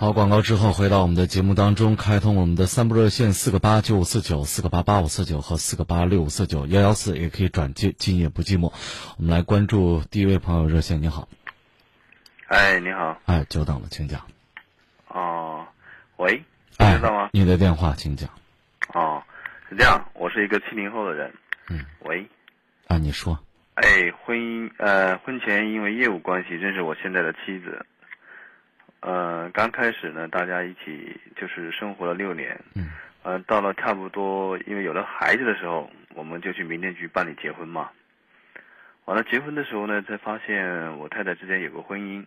好，广告之后回到我们的节目当中，开通我们的三部热线四个八九五四九、四个八八五四九和四个八六五四九幺幺四，也可以转接，今夜不寂寞。我们来关注第一位朋友热线，你好。哎，你好。哎，久等了，请讲。哦，喂，听得到吗？你的电话，请讲。哦，是这样，我是一个七零后的人。嗯。喂。啊，你说。哎，婚姻呃，婚前因为业务关系认识我现在的妻子。呃，刚开始呢，大家一起就是生活了六年。嗯。呃，到了差不多因为有了孩子的时候，我们就去民政局办理结婚嘛。完了，结婚的时候呢，才发现我太太之前有个婚姻。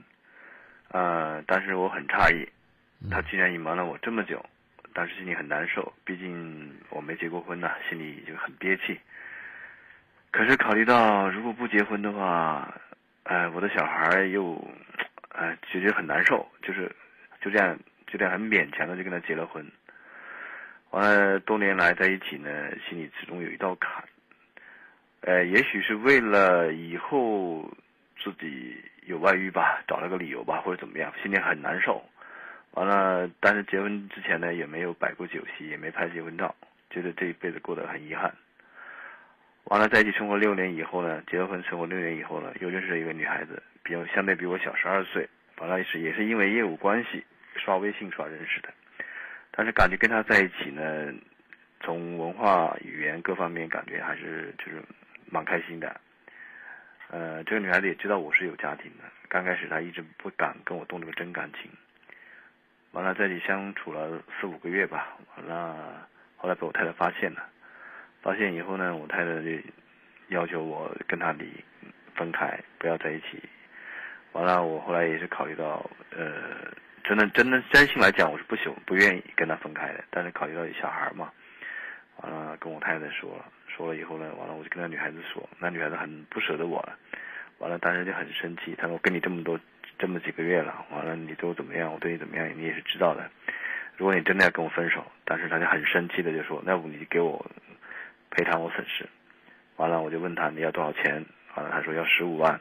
呃，但是我很诧异，她竟然隐瞒了我这么久，当时心里很难受。毕竟我没结过婚呐，心里就很憋气。可是考虑到如果不结婚的话，呃，我的小孩又，哎，觉得很难受，就是就这样就这样很勉强的就跟他结了婚。完了，多年来在一起呢，心里始终有一道坎。呃，也许是为了以后自己有外遇吧，找了个理由吧，或者怎么样，心里很难受。完了，但是结婚之前呢，也没有摆过酒席，也没拍结婚照，觉得这一辈子过得很遗憾。完了，在一起生活六年以后呢，结了婚生活六年以后呢，又认识了一个女孩子，比我相对比我小十二岁。完了是也是因为业务关系，刷微信刷认识的。但是感觉跟她在一起呢，从文化、语言各方面感觉还是就是蛮开心的。呃，这个女孩子也知道我是有家庭的，刚开始她一直不敢跟我动这个真感情。完了，在一起相处了四五个月吧，完了后来被我太太发现了。发现以后呢，我太太就要求我跟他离分开，不要在一起。完了，我后来也是考虑到，呃，真的真的真心来讲，我是不喜欢不愿意跟他分开的。但是考虑到有小孩嘛，完了跟我太太说了，说了以后呢，完了我就跟那女孩子说，那女孩子很不舍得我了。完了，当时就很生气，她说我跟你这么多这么几个月了，完了你对我怎么样，我对你怎么样，你也是知道的。如果你真的要跟我分手，但是她就很生气的就说，那不你给我。赔偿我损失，完了我就问他你要多少钱，完了他说要十五万，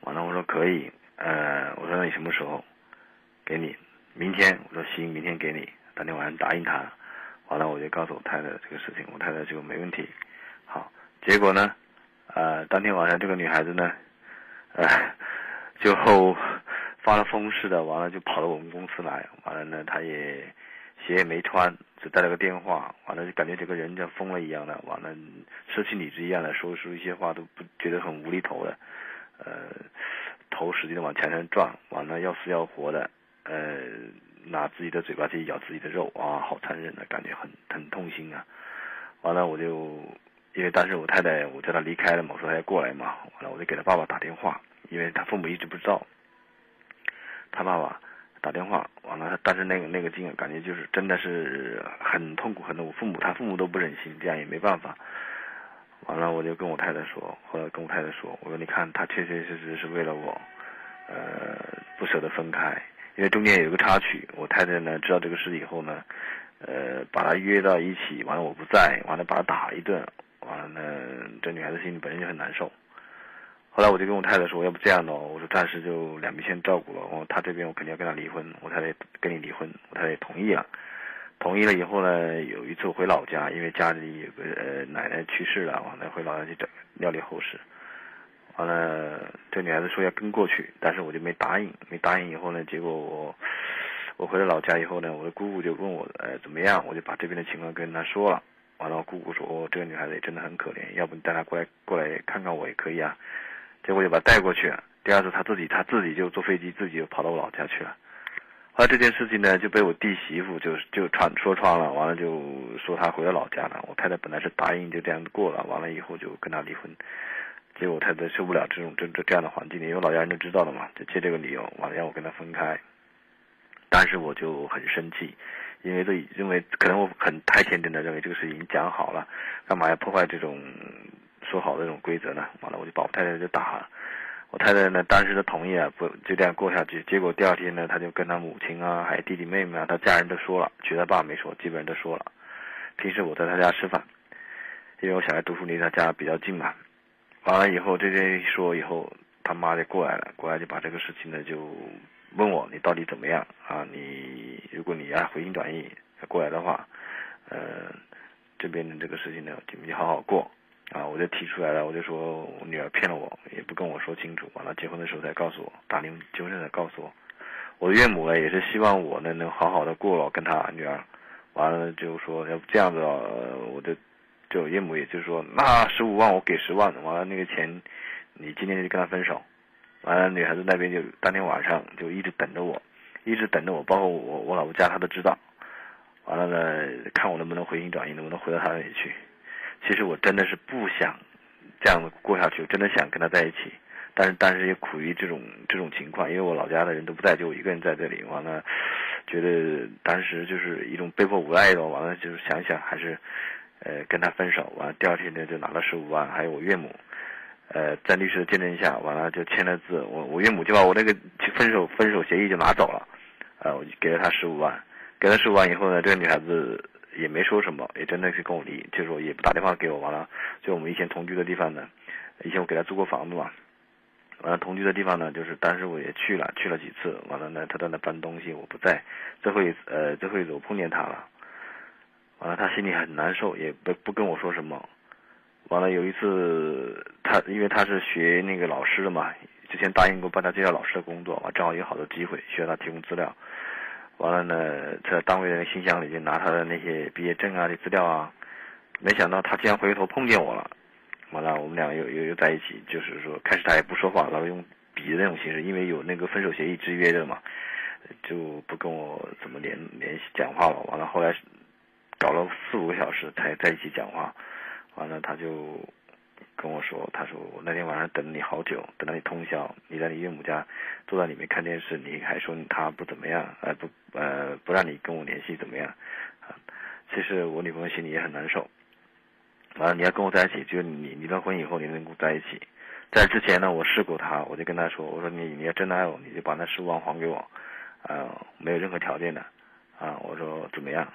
完了我说可以，呃，我说那你什么时候给你？明天，我说行，明天给你。当天晚上答应他，完了我就告诉我太太这个事情，我太太就没问题。好，结果呢，呃，当天晚上这个女孩子呢，呃，就发了疯似的，完了就跑到我们公司来，完了呢，她也鞋也没穿。只带了个电话，完了就感觉整个人像疯了一样的，完了失去理智一样的，说出一些话都不觉得很无厘头的，呃，头使劲的往墙上撞，完了要死要活的，呃，拿自己的嘴巴去咬自己的肉啊，好残忍的感觉，很很痛心啊。完了我就因为当时我太太我叫她离开了嘛，我说她要过来嘛，完了我就给她爸爸打电话，因为她父母一直不知道，她爸爸。打电话完了，但是那个那个劲感觉就是真的是很痛苦，很痛苦。父母他父母都不忍心，这样也没办法。完了，我就跟我太太说，后来跟我太太说，我说你看，他确确实实是为了我，呃，不舍得分开，因为中间有一个插曲。我太太呢知道这个事以后呢，呃，把他约到一起，完了我不在，完了把他打一顿，完了呢，这女孩子心里本身就很难受。后来我就跟我太太说，要不这样的，我说暂时就两边先照顾了。我他这边我肯定要跟他离婚，我太太跟你离婚，我太太同意了。同意了以后呢，有一次我回老家，因为家里有个呃奶奶去世了，完了回老家去整料理后事。完了，这女孩子说要跟过去，但是我就没答应。没答应以后呢，结果我我回了老家以后呢，我的姑姑就问我呃怎么样，我就把这边的情况跟她说了。完了，我姑姑说哦，这个女孩子也真的很可怜，要不你带她过来过来看看我也可以啊。结果就把他带过去。第二次他自己他自己就坐飞机，自己就跑到我老家去了。后来这件事情呢，就被我弟媳妇就就传说穿了，完了就说他回了老家了。我太太本来是答应就这样过了，完了以后就跟他离婚。结果太太受不了这种这这这样的环境，因为老家人都知道了嘛，就借这个理由，完了让我跟他分开。但是我就很生气，因为这认为可能我很太天真的认为这个事情讲好了，干嘛要破坏这种？说好的这种规则呢，完了我就把我太太就打了。我太太呢，当时的同意啊，不就这样过下去。结果第二天呢，她就跟她母亲啊，还有弟弟妹妹啊，她家人都说了，娶她爸没说，基本上都说了。平时我在她家吃饭，因为我小孩读书离她家比较近嘛。完了以后，这边一说以后，他妈就过来了，过来就把这个事情呢就问我你到底怎么样啊？你如果你要回心转意过来的话，呃，这边的这个事情呢，你们就好好过啊。我就提出来了，我就说我女儿骗了我，也不跟我说清楚，完了结婚的时候才告诉我，打离婚结婚证才告诉我。我的岳母呢，也是希望我呢能好好的过了跟她女儿，完了就说要不这样子，我就就岳母也就说，那十五万我给十万，完了那个钱你今天就跟他分手。完了，女孩子那边就当天晚上就一直等着我，一直等着我，包括我我老婆家她都知道。完了呢，看我能不能回心转意，能不能回到她那里去。其实我真的是不想这样子过下去，真的想跟她在一起。但是但是也苦于这种这种情况，因为我老家的人都不在，就我一个人在这里。完了，觉得当时就是一种被迫无奈的。完了就是想想还是，呃，跟他分手。完了第二天呢就拿了十五万，还有我岳母。呃，在律师的见证下，完了就签了字，我我岳母就把我那个分手分手协议就拿走了，呃，我就给了他十五万，给了十五万以后呢，这个女孩子也没说什么，也真的是跟我离，就是说也不打电话给我，完了，就我们以前同居的地方呢，以前我给他租过房子嘛，完了同居的地方呢，就是当时我也去了，去了几次，完了呢，他在那搬东西，我不在，最后一次呃最后一次我碰见他了，完了他心里很难受，也不不跟我说什么。完了有一次，他因为他是学那个老师的嘛，之前答应过帮他介绍老师的工作，完正好有好多机会需要他提供资料。完了呢，在单位的信箱里就拿他的那些毕业证啊、的资料啊，没想到他竟然回头碰见我了。完了，我们两个又又又在一起，就是说开始他也不说话，然后用笔的那种形式，因为有那个分手协议制约着嘛，就不跟我怎么联联系讲话了。完了后来搞了四五个小时才在一起讲话。完了，他就跟我说：“他说我那天晚上等了你好久，等到你通宵，你在你岳母家坐在里面看电视，你还说他不怎么样，呃不呃不让你跟我联系怎么样？啊，其实我女朋友心里也很难受。完了，你要跟我在一起，就你离了婚以后你能跟我在一起。在之前呢，我试过他，我就跟他说，我说你你要真的爱我，你就把那十五万还给我，啊，没有任何条件的，啊，我说怎么样？”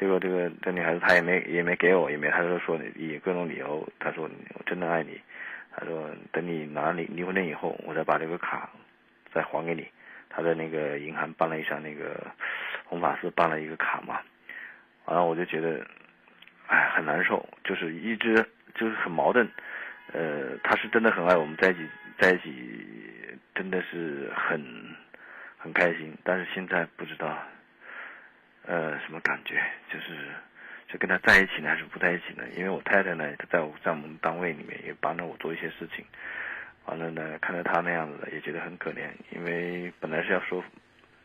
结果这个这女孩子她也没也没给我，也没她就说以各种理由，她说我真的爱你，她说等你拿离离婚证以后，我再把这个卡再还给你。她在那个银行办了一张那个红法师办了一个卡嘛，完了我就觉得，哎很难受，就是一直就是很矛盾。呃，他是真的很爱我们在一起在一起，真的是很很开心，但是现在不知道。呃，什么感觉？就是，就跟他在一起呢，还是不在一起呢？因为我太太呢，她在我在我们单位里面也帮着我做一些事情，完了呢，看到他那样子，也觉得很可怜。因为本来是要说，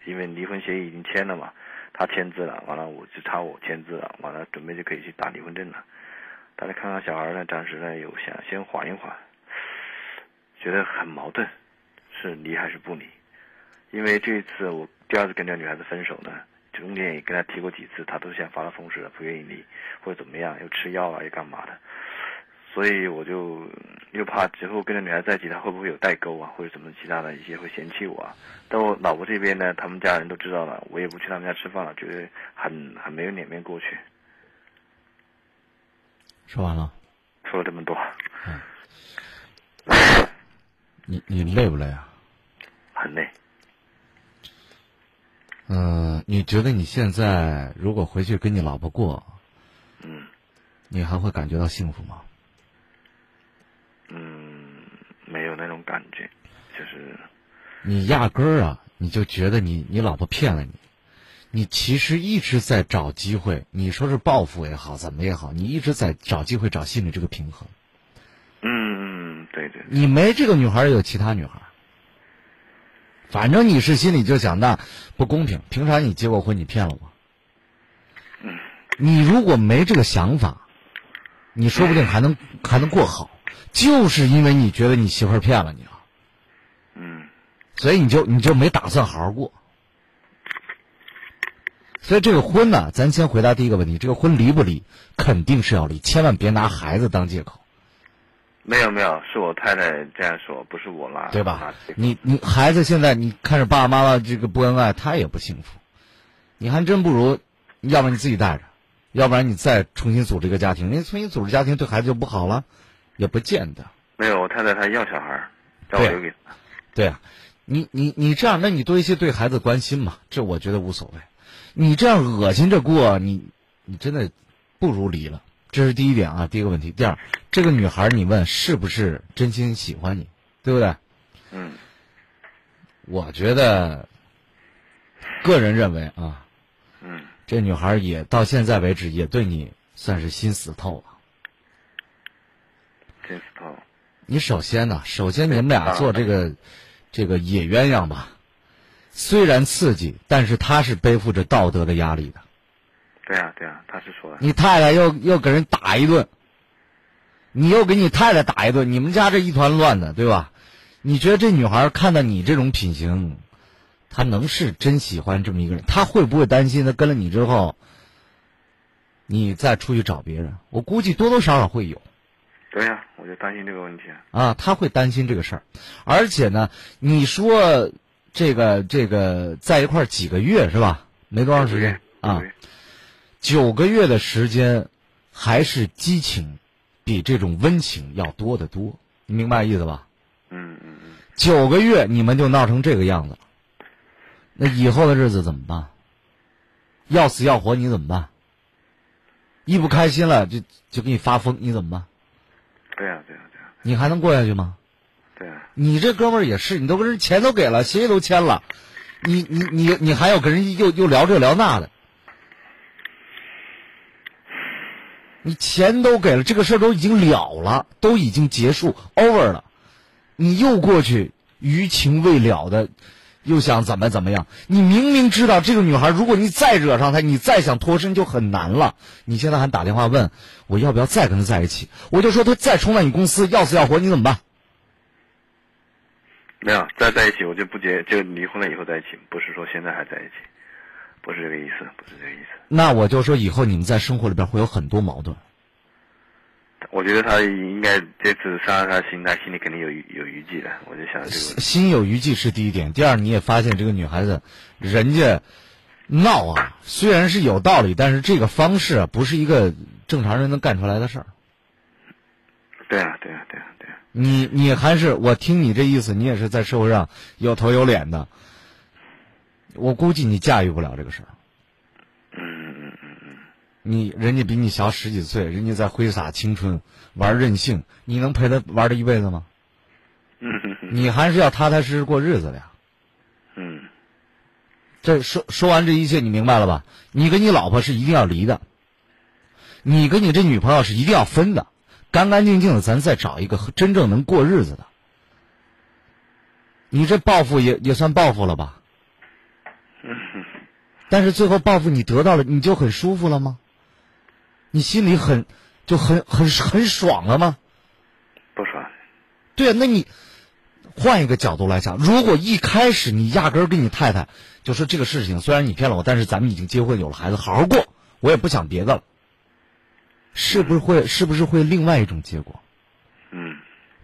因为离婚协议已经签了嘛，他签字了，完了我就差我签字了，完了准备就可以去打离婚证了。但是看看小孩呢，暂时呢又想先缓一缓，觉得很矛盾，是离还是不离？因为这一次我第二次跟这女孩子分手呢。中间也跟他提过几次，他都像发了疯似的，不愿意离，或者怎么样，又吃药啊，又干嘛的，所以我就又怕之后跟着女孩在一起，他会不会有代沟啊，或者什么其他的一些会嫌弃我啊。但我老婆这边呢，他们家人都知道了，我也不去他们家吃饭了，觉得很很没有脸面过去。说完了。说了这么多。嗯。你你累不累啊？很累。嗯，你觉得你现在如果回去跟你老婆过，嗯，你还会感觉到幸福吗？嗯，没有那种感觉，就是你压根儿啊，你就觉得你你老婆骗了你，你其实一直在找机会，你说是报复也好，怎么也好，你一直在找机会找心理这个平衡。嗯嗯，对对。你没这个女孩，有其他女孩。反正你是心里就想那不公平，凭啥你结过婚你骗了我？你如果没这个想法，你说不定还能还能过好，就是因为你觉得你媳妇儿骗了你啊。嗯。所以你就你就没打算好好过。所以这个婚呢，咱先回答第一个问题：这个婚离不离？肯定是要离，千万别拿孩子当借口。没有没有，是我太太这样说，不是我拉。对吧？你你孩子现在你看着爸爸妈妈这个不恩爱，他也不幸福。你还真不如，要不然你自己带着，要不然你再重新组织一个家庭。你重新组织家庭对孩子就不好了，也不见得。没有，我太太她要小孩，让我留给她。对啊，你你你这样，那你多一些对孩子关心嘛，这我觉得无所谓。你这样恶心着过，你你真的不如离了。这是第一点啊，第一个问题。第二，这个女孩你问是不是真心喜欢你，对不对？嗯我觉得，个人认为啊，嗯这女孩也到现在为止也对你算是心死透了。心死透。你首先呢，首先你们俩做这个 这个野鸳鸯吧，虽然刺激，但是她是背负着道德的压力的。对呀、对呀、他是说的。你太太又又给人打一顿，你又给你太太打一顿，你们家这一团乱的，对吧？你觉得这女孩看到你这种品行，她能是真喜欢这么一个人？她会不会担心她跟了你之后，你再出去找别人？我估计多多少少会有。对呀、我就担心这个问题啊。啊，他会担心这个事儿，而且呢，你说这个这个在一块儿几个月是吧？没多长时间啊，对九个月的时间，还是激情比这种温情要多得多，你明白意思吧？嗯嗯嗯，九个月你们就闹成这个样子了，那以后的日子怎么办？要死要活你怎么办？一不开心了就就给你发疯，你怎么办？对呀、对呀、对呀、你还能过下去吗？对呀、你这哥们儿也是，你都跟人钱都给了，协议都签了，你你你你还要跟人又又聊这聊那的，你钱都给了，这个事儿都已经了了，都已经结束 over 了，你又过去余情未了的，又想怎么怎么样？你明明知道这个女孩，如果你再惹上她，你再想脱身就很难了。你现在还打电话问我要不要再跟她在一起，我就说她再冲到你公司要死要活，你怎么办？没有再在一起，我就不结，就离婚了以后在一起，不是说现在还在一起，不是这个意思，不是这个意思。那我就说以后你们在生活里边会有很多矛盾。我觉得他应该这次伤了他心，他心里肯定有有余悸的。我就想这个。心有余悸是第一点，第二你也发现这个女孩子，人家闹啊，虽然是有道理，但是这个方式啊，不是一个正常人能干出来的事儿。对啊，对啊，对啊，对啊。你你还是我听你这意思，你也是在社会上有头有脸的，我估计你驾驭不了这个事儿。你人家比你小十几岁，人家在挥洒青春，玩任性，你能陪他玩他一辈子吗？你还是要踏踏实实过日子的呀。嗯，这说说完这一切，你明白了吧？你跟你老婆是一定要离的，你跟你这女朋友是一定要分的，干干净净的，咱再找一个真正能过日子的。你这报复也也算报复了吧？但是最后报复你得到了，你就很舒服了吗？你心里很就很很很爽了吗？不爽。对啊，那你换一个角度来讲，如果一开始你压根儿跟你太太就说这个事情，虽然你骗了我，但是咱们已经结婚有了孩子，好好过，我也不想别的了，是不是会是不是会另外一种结果？嗯，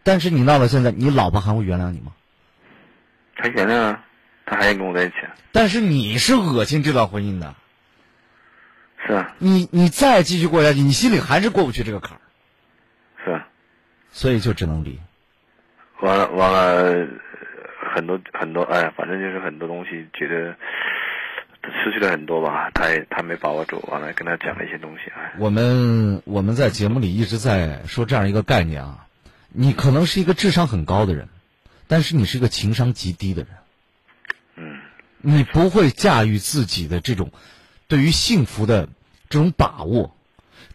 但是你闹到现在，你老婆还会原谅你吗？她原谅啊，她还想跟我在一起啊。但是你是恶心这段婚姻的，是啊，你你再继续过下去，你心里还是过不去这个坎儿，是啊。所以就只能离。完了完了，呃很多很多，哎，反正就是很多东西，觉得失去了很多吧。他也他没把握住，完了跟他讲了一些东西，哎，我们我们在节目里一直在说这样一个概念啊，你可能是一个智商很高的人，但是你是一个情商极低的人。嗯你不会驾驭自己的这种对于幸福的这种把握，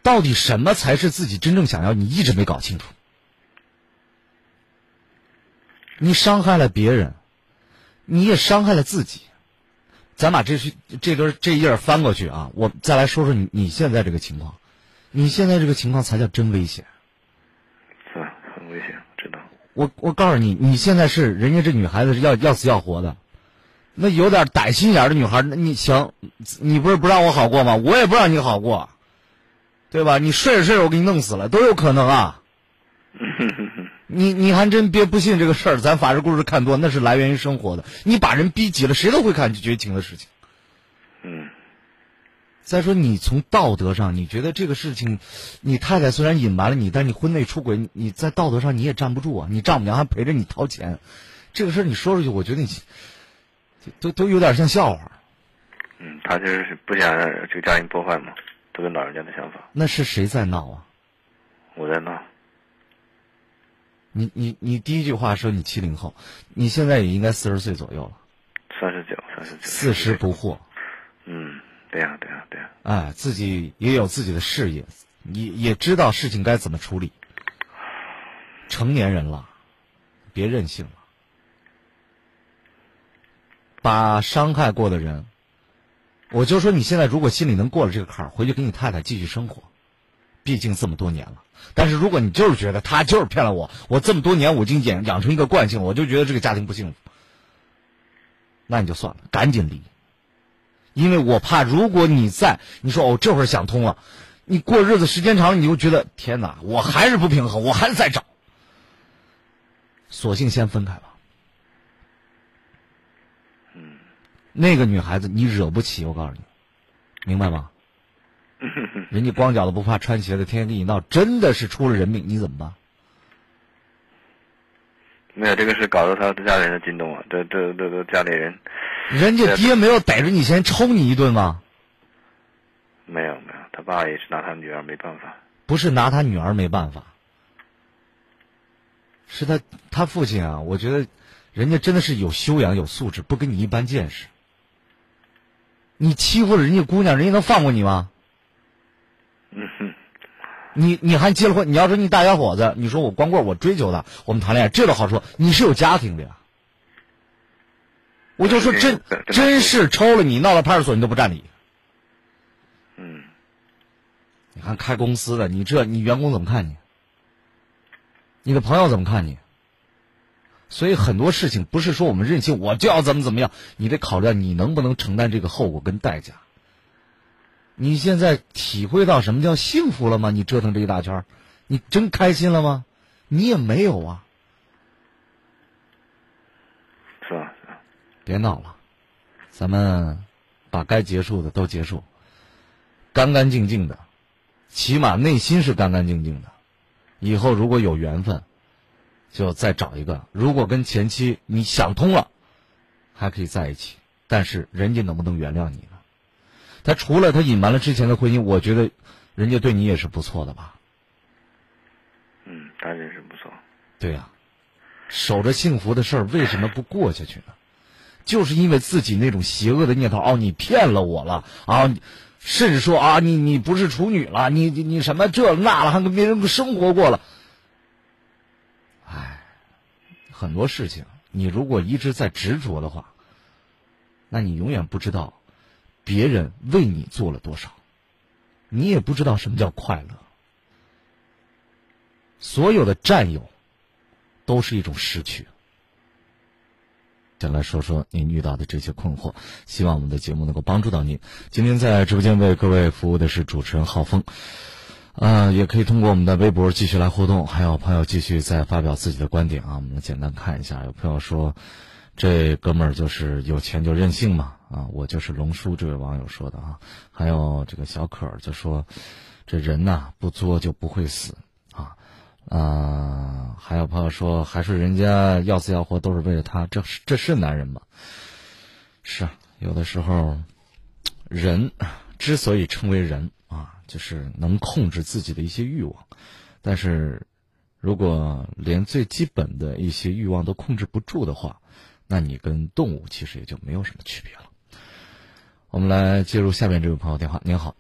到底什么才是自己真正想要？你一直没搞清楚。你伤害了别人，你也伤害了自己。咱把这这根这页翻过去啊，我再来说说你你现在这个情况。你现在这个情况才叫真危险。是啊，很危险，知道。我我告诉你，你现在是人家这女孩子是要要死要活的，那有点歹心眼儿的女孩儿，那你行，你不是不让我好过吗？我也不让你好过，对吧？你睡着睡着我给你弄死了都有可能啊。你你还真别不信这个事儿，咱法制故事看多，那是来源于生活的。你把人逼急了，谁都会干绝情的事情。嗯再说，你从道德上，你觉得这个事情，你太太虽然隐瞒了你，但你婚内出轨，你在道德上你也站不住啊！你丈母娘还陪着你掏钱，这个事儿你说出去，我觉得你都都有点像笑话。嗯，他就是不想让这个家庭破坏嘛，都是老人家的想法。那是谁在闹啊？我在闹。你你你第一句话说你七零后，你现在也应该四十岁左右了。三十九，三十九。四十不惑。嗯，对呀，对呀，对呀。哎，自己也有自己的事业，你也知道事情该怎么处理。成年人了，别任性了。把伤害过的人，我就说你现在如果心里能过了这个坎儿，回去跟你太太继续生活。毕竟这么多年了，但是如果你就是觉得他就是骗了我，我这么多年我已经养养成一个惯性，我就觉得这个家庭不幸福，那你就算了，赶紧离。因为我怕，如果你在，你说哦，这会儿想通了，你过日子时间长，你就觉得天哪，我还是不平衡，我还是在找。索性先分开吧。嗯。那个女孩子你惹不起，我告诉你，明白吗？人家光脚的不怕穿鞋的，天天跟你闹，真的是出了人命，你怎么办？没有这个事，搞得他的家里人惊动了，这这这这家里人。人家爹没有逮着你先抽你一顿吗？没有没有，他爸也是拿他女儿没办法。不是拿他女儿没办法，是他他父亲啊！我觉得，人家真的是有修养、有素质，不跟你一般见识。你欺负了人家姑娘，人家能放过你吗？嗯哼，你你还结了婚？你要说你大小伙子，你说我光棍，我追求她，我们谈恋爱，这都好说。你是有家庭的呀。我就说真真是抽了你，闹到派出所你都不占理。嗯。你看开公司的，你这你员工怎么看你？你的朋友怎么看你？所以很多事情不是说我们任性，我就要怎么怎么样，你得考虑到你能不能承担这个后果跟代价。你现在体会到什么叫幸福了吗？你折腾这一大圈，你真开心了吗？你也没有啊。是吧？别闹了，咱们把该结束的都结束，干干净净的，起码内心是干干净净的。以后如果有缘分，就再找一个。如果跟前妻你想通了，还可以在一起。但是人家能不能原谅你呢？他除了他隐瞒了之前的婚姻，我觉得，人家对你也是不错的吧。嗯，当然是不错。对呀，守着幸福的事儿，为什么不过下去呢？就是因为自己那种邪恶的念头。哦，你骗了我了啊！甚至说啊，你你不是处女了，你你你什么这那了，还跟别人生活过了。很多事情，你如果一直在执着的话，那你永远不知道。别人为你做了多少，你也不知道什么叫快乐。所有的占有，都是一种失去。先来说说您遇到的这些困惑，希望我们的节目能够帮助到您。今天在直播间为各位服务的是主持人浩峰，啊，也可以通过我们的微博继续来互动。还有朋友继续在发表自己的观点啊，我们简单看一下。有朋友说，这哥们儿就是有钱就任性嘛。啊，我就是龙叔，这位网友说的啊。还有这个小可就说，这人呐不作就不会死啊。啊，还有朋友说，还是人家要死要活都是为了他，这是这是男人吗？是啊，有的时候，人之所以称为人，就是能控制自己的一些欲望。但是，如果连最基本的一些欲望都控制不住的话，那你跟动物其实也就没有什么区别了。我们来接入下面这位朋友电话。您好，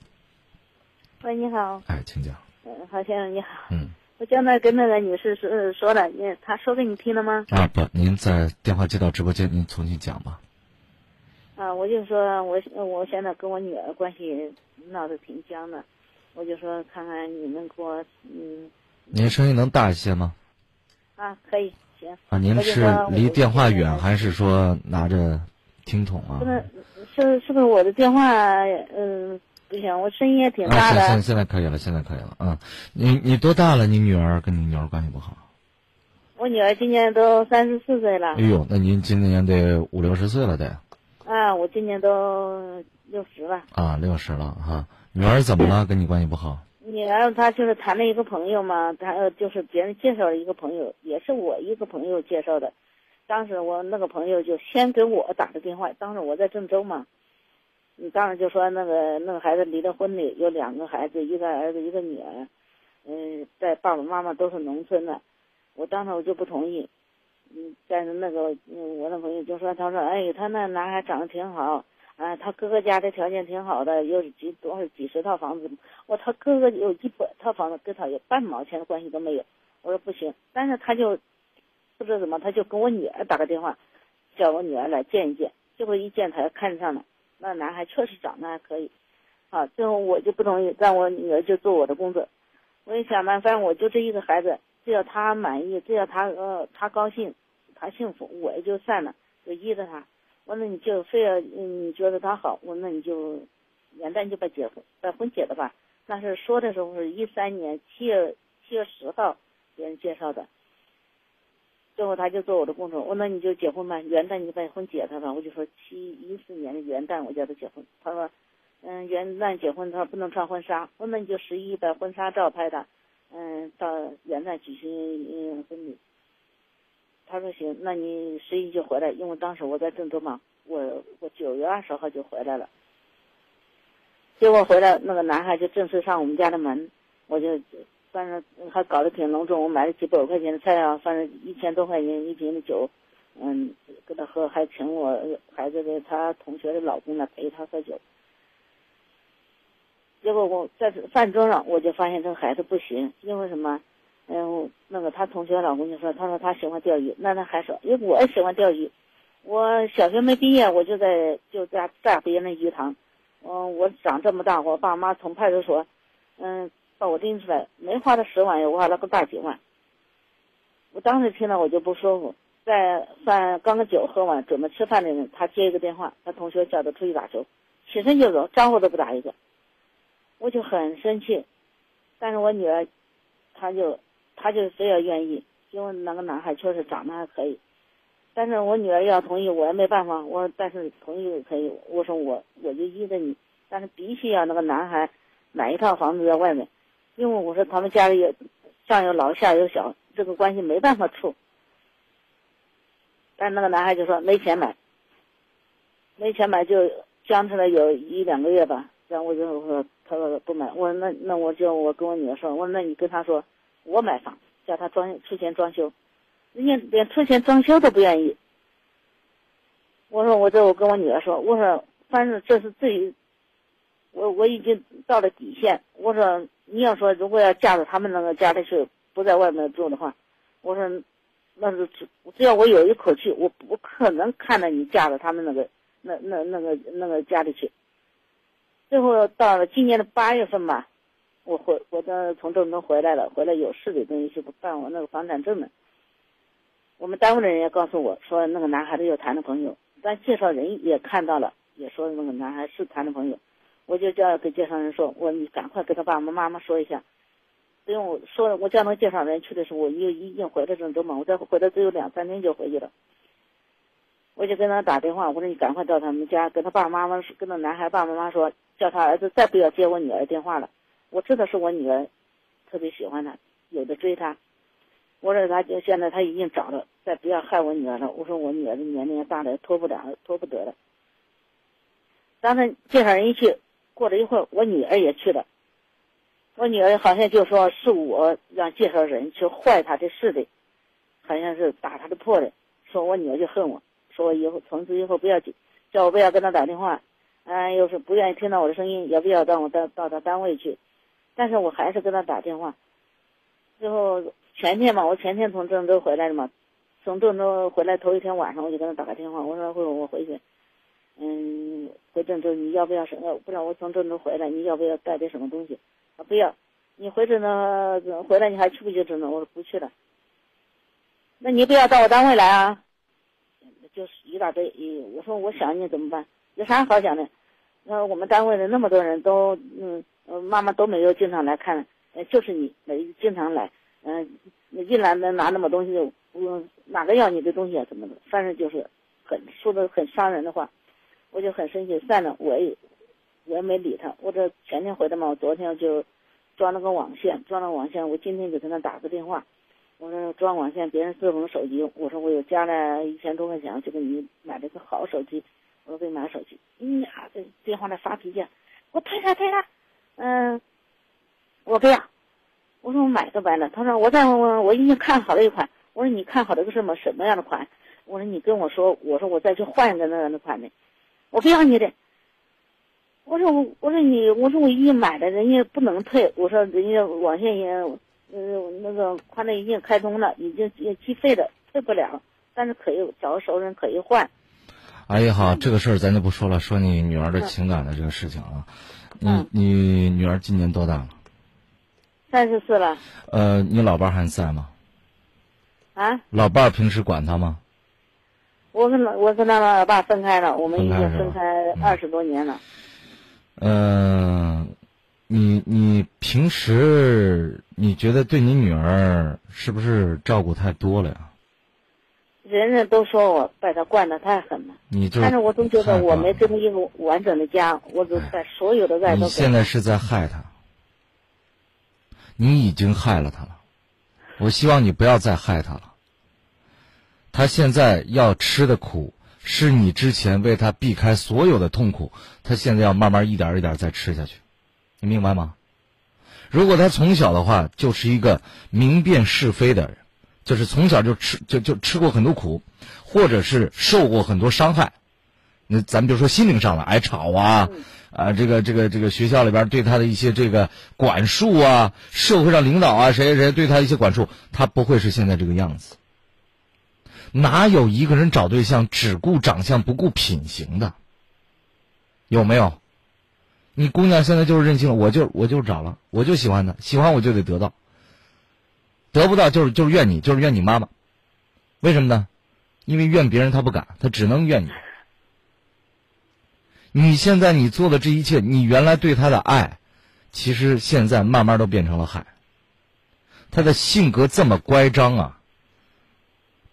喂，你好。哎，请讲。嗯，郝先生你好。嗯。我刚才跟那个女士说说了，你她说给你听了吗？啊不，您在电话接到直播间，您重新讲吧。啊，我就说我我现在跟我女儿关系闹得挺僵的，我就说看看你能给我嗯。您声音能大一些吗？啊，可以，行。啊，您是离电话远还是说拿着听筒啊？不是。是是不是我的电话？嗯，不行，我声音也挺大的。现现在可以了，现在可以了。嗯，你你多大了？你女儿跟你女儿关系不好？我女儿今年都三十四岁了。哎呦，那您今年得五六十岁了得。啊，我今年都六十了。啊，六十了哈。女儿怎么了？跟你关系不好？女儿她就是谈了一个朋友嘛，她就是别人介绍了一个朋友，也是我一个朋友介绍的。当时我那个朋友就先给我打的电话，当时我在郑州嘛，嗯，当时就说那个那个孩子离了婚的，有两个孩子，一个儿子一个女儿，嗯，在爸爸妈妈都是农村的，我当时我就不同意，嗯，但是那个我那朋友就说，他说哎，他那男孩长得挺好，啊，他哥哥家的条件挺好的，有几多少几十套房子，我他哥哥有一百套房子，跟他有半毛钱的关系都没有，我说不行，但是他就。不知道怎么，他就跟我女儿打个电话，叫我女儿来见一见。结果一见，他看上了，那男孩确实长得还可以。啊，最后我就不同意，让我女儿就做我的工作。我一想嘛，反正我就这一个孩子，只要他满意，只要他呃他高兴，他幸福，我也就算了，就依着他。我说那你就非要你觉得他好，我那你就元旦就把结婚把婚结了吧。那是说的时候是一三年七月七月十号别人介绍的。最后他就做我的工作，我那你就结婚吧，元旦你就把婚结他吧。我就说七一四年的元旦我叫他结婚，他说，嗯，元旦结婚他说不能穿婚纱，我那你就十一把婚纱照拍的，嗯，到元旦举行婚礼。他说行，那你十一就回来，因为当时我在郑州嘛，我我九月二十号就回来了。结果回来那个男孩就正式上我们家的门，我就。反正还搞得挺隆重，我买了几百块钱的菜啊，反正一千多块钱一瓶的酒，嗯，跟他喝，还请我孩子的他同学的老公来陪他喝酒。结果我在饭桌上我就发现这个孩子不行，因为什么？嗯，那个他同学老公就说，他说他喜欢钓鱼，那他还说，因为我也喜欢钓鱼，我小学没毕业，我就在就在在别人的鱼塘，嗯，我长这么大，我爸妈从派出所，嗯。把我拎出来，没花他十万，也花了个大几万。我当时听了我就不舒服。在饭刚刚酒喝完，准备吃饭的人，他接一个电话，他同学叫他出去打球，起身就走，招呼都不打一个。我就很生气，但是我女儿，她就，他就非要愿意，因为那个男孩确实长得还可以。但是我女儿要同意，我也没办法。我但是同意可以，我说我我就依着你，但是必须要那个男孩买一套房子在外面。因为我说他们家里有上有老下有小，这个关系没办法处。但那个男孩就说没钱买，没钱买就僵持了有一两个月吧。然后我就说他说不买，我说那那我就我跟我女儿说，我说那你跟他说我买房，叫他装出钱装修，人家连出钱装修都不愿意。我说我这我跟我女儿说，我说反正这是最，我我已经到了底线，我说。你要说如果要嫁到他们那个家里去，不在外面住的话，我说，那是只只要我有一口气，我不可能看到你嫁到他们那个那那那个那个家里去。最后到了今年的八月份吧，我回我的从郑州回来了，回来有事的东西去办我那个房产证呢。我们单位的人也告诉我说，那个男孩子有谈的朋友，但介绍人也看到了，也说那个男孩是谈的朋友。我就叫给介绍人说，我你赶快给他爸爸妈妈说一下，不用我说，我叫那个介绍人去的时候，我又已经回到郑州嘛，我再回来只有两三天就回去了。我就跟他打电话，我说你赶快到他们家，跟他爸爸妈妈跟那男孩爸爸妈妈说，叫他儿子再不要接我女儿电话了。我知道是我女儿特别喜欢他，有的追他。我说他就现在他已经找了，再不要害我女儿了。我说我女儿的年龄也大了，拖不了，拖不得了。当他介绍人一去。过了一会儿，我女儿也去了。我女儿好像就说是我让介绍人去坏他的事的，好像是打他的破的。说我女儿就恨我，说我以后从此以后不要叫我不要跟他打电话，嗯，又是不愿意听到我的声音，也不要到我到到他单位去。但是我还是跟他打电话。最后前天嘛，我前天从郑州回来的嘛，从郑州回来头一天晚上我就跟他打个电话，我说会我回去。嗯，回郑州你要不要什么？不知道我从郑州回来，你要不要带点什么东西？啊，不要。你回郑州回来你还去不去郑州？我说不去了。那你不要到我单位来啊？就是一大堆。我说我想你怎么办？有啥好想的？那我们单位的那么多人都，嗯，妈妈都没有经常来看，就是你没经常来。嗯，一来能拿那么东西，我，哪个要你的东西啊？怎么的？反正就是很说的很伤人的话。我就很生气，算了，我也我也没理他。我这前天回的嘛，我昨天就装了个网线，装了网线，我今天就跟他打个电话，我说装网线，别人自封手机，我说我有加了一千多块钱，就给你买了个好手机，我说给你买手机，你呀，这电话那发脾气，我退了退了，嗯，我不要，我说我买都白了，他说我在我我已经看好了一款，我说你看好了个什么什么样的款？我说你跟我说，我说我再去换一个那样的款的，我不要你的。我说我我说你我说我已经买了，人家不能退。我说人家网线也，呃那个宽带已经开通了，已经也计费了，退不了，但是可以找个熟人可以换。阿姨好，这个事儿咱就不说了，说你女儿的情感的这个事情啊。你嗯你女儿今年多大了？三十四了呃，你老伴儿还在吗？啊！老伴儿平时管她吗？我跟老我跟他老爸分开了，我们已经分开二十多年了。嗯、你你平时你觉得对你女儿是不是照顾太多了呀？人人都说我把他惯得太狠了，你就但是我总觉得我没这给他一个完整的家，我就把所有的爱你都你现在是在害他，你已经害了他了。我希望你不要再害他了。他现在要吃的苦，是你之前为他避开所有的痛苦，他现在要慢慢一点一点再吃下去，你明白吗？如果他从小的话就是一个明辨是非的人，就是从小就吃就就吃过很多苦，或者是受过很多伤害，那咱比如说心灵上的挨吵啊，啊，这个这个这个学校里边对他的一些这个管束啊，社会上领导啊，谁谁谁对他一些管束，他不会是现在这个样子。哪有一个人找对象只顾长相不顾品行的？有没有？你姑娘现在就是任性了，我就我就找了，我就喜欢他，喜欢我就得得到，得不到就是就是怨你，就是怨你妈妈。为什么呢？因为怨别人他不敢，他只能怨你。你现在你做的这一切，你原来对他的爱，其实现在慢慢都变成了害。他的性格这么乖张啊，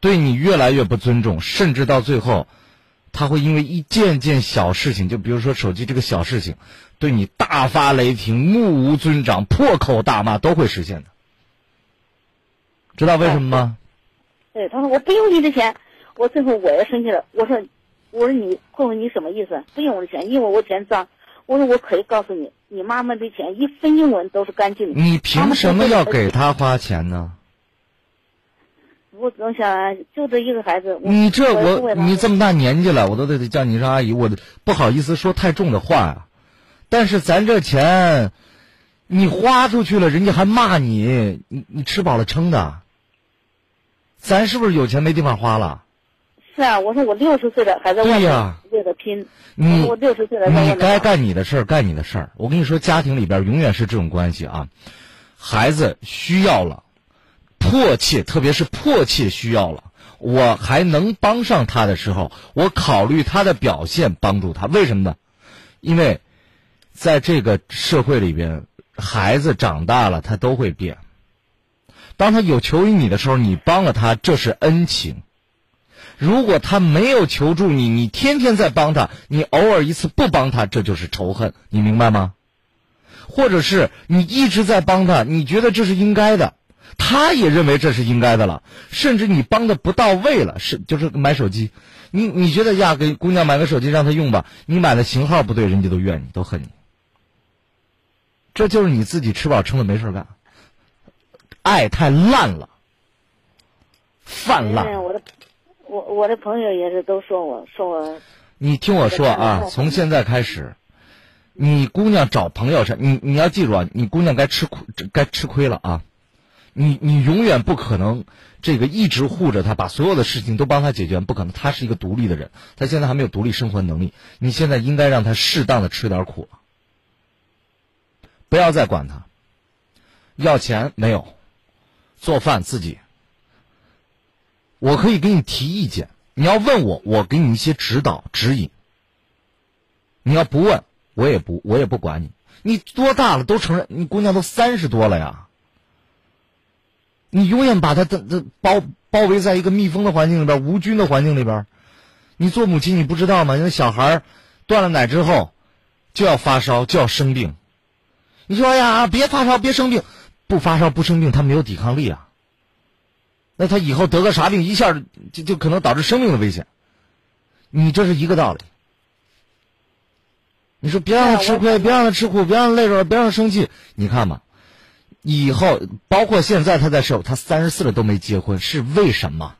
对你越来越不尊重，甚至到最后，他会因为一件件小事情，就比如说手机这个小事情，对你大发雷霆、目无尊长、破口大骂，都会实现的。知道为什么吗？对，他说我不用你的钱，我最后我也生气了，我说，我说你慧慧你什么意思？不用我的钱，因为我钱脏。我说我可以告诉你，你妈妈的钱一分一文都是干净的。你凭什么要给他花钱呢？我总想就这一个孩子，你这我你这么大年纪了，我都得叫你一声阿姨，我不好意思说太重的话呀。但是咱这钱，你花出去了，人家还骂你，你你吃饱了撑的。咱是不是有钱没地方花了？是啊，我说我六十岁了还在外面为了拼，你我六十岁了你该干你的事儿，干你的事儿。我跟你说，家庭里边永远是这种关系啊。孩子需要了，迫切，特别是迫切需要了，我还能帮上他的时候，我考虑他的表现，帮助他。为什么呢？因为在这个社会里边，孩子长大了，他都会变。当他有求于你的时候，你帮了他，这是恩情。如果他没有求助你，你天天在帮他，你偶尔一次不帮他，这就是仇恨，你明白吗？或者是你一直在帮他，你觉得这是应该的，他也认为这是应该的了，甚至你帮的不到位了，是就是买手机，你你觉得呀，给姑娘买个手机让她用吧，你买的型号不对，人家都怨你，都恨你，这就是你自己吃饱撑的没事干，爱太烂了，泛滥。嗯，我的我我的朋友也是都说我说我你听我说啊，从现在开始，你姑娘找朋友是，你你要记住啊，你姑娘该吃苦，该吃亏了啊。你你永远不可能这个一直护着她，把所有的事情都帮她解决，不可能。她是一个独立的人，她现在还没有独立生活能力。你现在应该让她适当的吃点苦，不要再管她。要钱没有，做饭自己。我可以给你提意见，你要问我，我给你一些指导指引。你要不问，我也不我也不管你。你多大了？都承认，你姑娘都三十多了呀。你永远把她的的包包围在一个密封的环境里边，无菌的环境里边。你做母亲，你不知道吗？因为小孩断了奶之后，就要发烧，就要生病。你说呀，别发烧，别生病，不发烧不生病，他没有抵抗力啊。那他以后得个啥病，一下就就可能导致生命的危险。你这是一个道理。你说别让他吃亏，别让他吃苦，别让他累着，别让他生气。你看吧，以后包括现在他在社会，他三十四了都没结婚，是为什么？